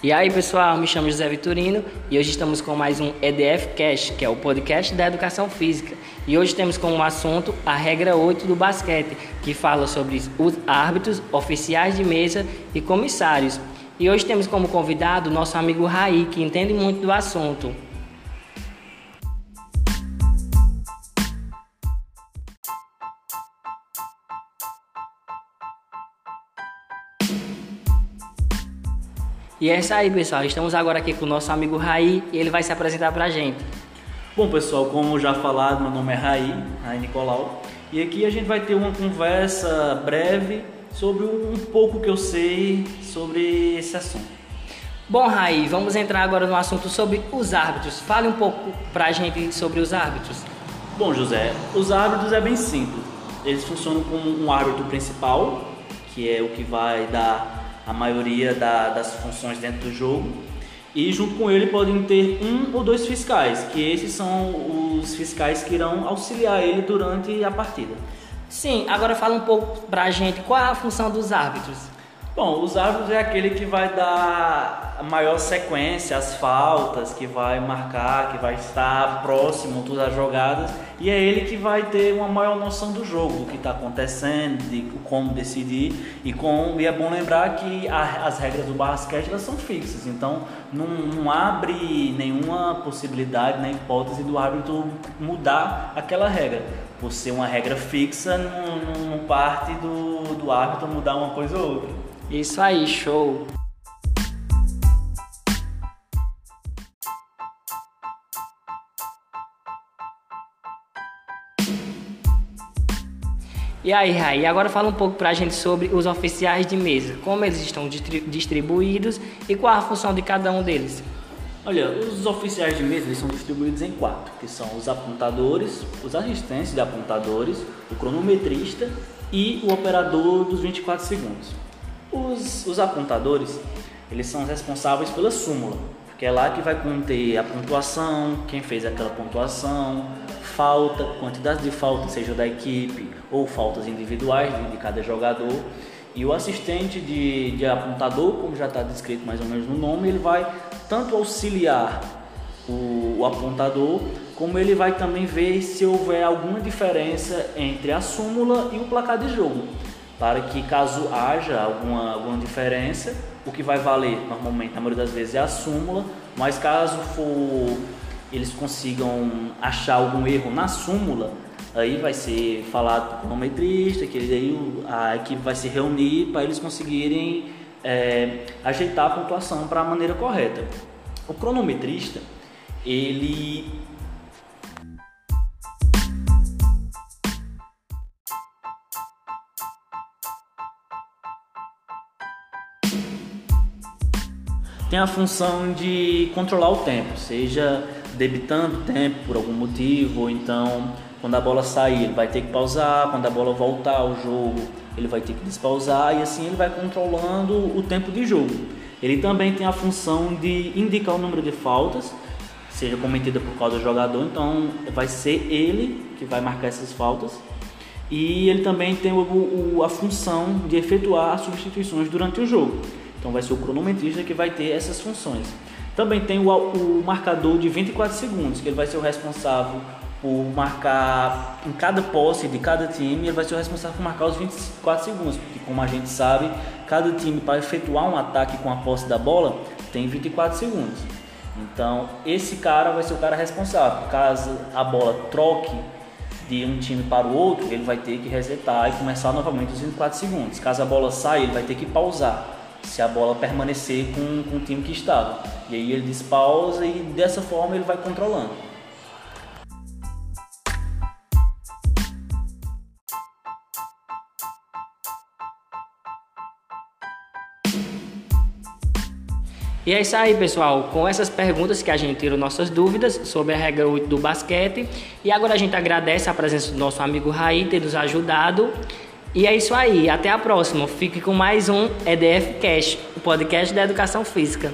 E aí pessoal, me chamo José Vitorino e hoje estamos com mais um EDF Cast, que é o podcast da educação física. E hoje temos como assunto a regra 8 do basquete, que fala sobre os árbitros, oficiais de mesa e comissários. E hoje temos como convidado nosso amigo Raí, que entende muito do assunto. E é isso aí, pessoal. Estamos agora aqui com o nosso amigo Raí e ele vai se apresentar pra gente. Bom, pessoal, como já falado, meu nome é Raí, Raí Nicolau. E aqui a gente vai ter uma conversa breve sobre um pouco que eu sei sobre esse assunto. Bom, Raí, vamos entrar agora no assunto sobre os árbitros. Fale um pouco pra gente sobre os árbitros. Bom, José, os árbitros é bem simples. Eles funcionam como um árbitro principal, que é o que vai dar a maioria da, das funções dentro do jogo. E junto com ele podem ter um ou dois fiscais, que esses são os fiscais que irão auxiliar ele durante a partida. Sim, agora fala um pouco pra gente qual é a função dos árbitros. Bom, os árbitros é aquele que vai dar a maior sequência às faltas, que vai marcar, que vai estar próximo das jogadas e é ele que vai ter uma maior noção do jogo, do que está acontecendo, de como decidir e com e é bom lembrar que a, as regras do basquete elas são fixas, então não, não abre nenhuma possibilidade, nem hipótese do árbitro mudar aquela regra. Por ser uma regra fixa, não, não parte do, do árbitro mudar uma coisa ou outra. Isso aí, show! E aí, Rai, agora fala um pouco pra gente sobre os oficiais de mesa, como eles estão distribuídos e qual a função de cada um deles. Olha, os oficiais de mesa eles são distribuídos em quatro, que são os apontadores, os assistentes de apontadores, o cronometrista e o operador dos 24 segundos. Os, os apontadores, eles são responsáveis pela súmula, que é lá que vai conter a pontuação, quem fez aquela pontuação, falta, quantidade de faltas, seja da equipe ou faltas individuais de, cada jogador. E o assistente de, de apontador, como já está descrito mais ou menos no nome, ele vai tanto auxiliar o, o apontador, como ele vai também ver se houver alguma diferença entre a súmula e o placar de jogo para que caso haja alguma, alguma diferença, o que vai valer normalmente, na maioria das vezes, é a súmula, mas caso for eles consigam achar algum erro na súmula, aí vai ser falado com o cronometrista, que aí a equipe vai se reunir para eles conseguirem é, ajeitar a pontuação para a maneira correta. O cronometrista, ele tem a função de controlar o tempo, seja debitando tempo por algum motivo, ou então quando a bola sair ele vai ter que pausar, quando a bola voltar ao jogo ele vai ter que despausar e assim ele vai controlando o tempo de jogo. Ele também tem a função de indicar o número de faltas, seja cometida por causa do jogador, então vai ser ele que vai marcar essas faltas. E ele também tem a função de efetuar substituições durante o jogo. Então vai ser o cronometrista que vai ter essas funções. Também tem o, o marcador de 24 segundos, que ele vai ser o responsável por marcar em cada posse de cada time, ele vai ser o responsável por marcar os 24 segundos, porque como a gente sabe, cada time para efetuar um ataque com a posse da bola tem 24 segundos. Então, esse cara vai ser o cara responsável. Caso a bola troque de um time para o outro, ele vai ter que resetar e começar novamente os 24 segundos. Caso a bola saia, ele vai ter que pausar se a bola permanecer com, com o time que estava. E aí ele despausa e dessa forma ele vai controlando. E é isso aí, pessoal. Com essas perguntas que a gente tirou nossas dúvidas sobre a regra 8 do basquete. E agora a gente agradece a presença do nosso amigo Raí ter nos ajudado. E é isso aí, até a próxima. Fique com mais um EDF Cash, o podcast da educação física.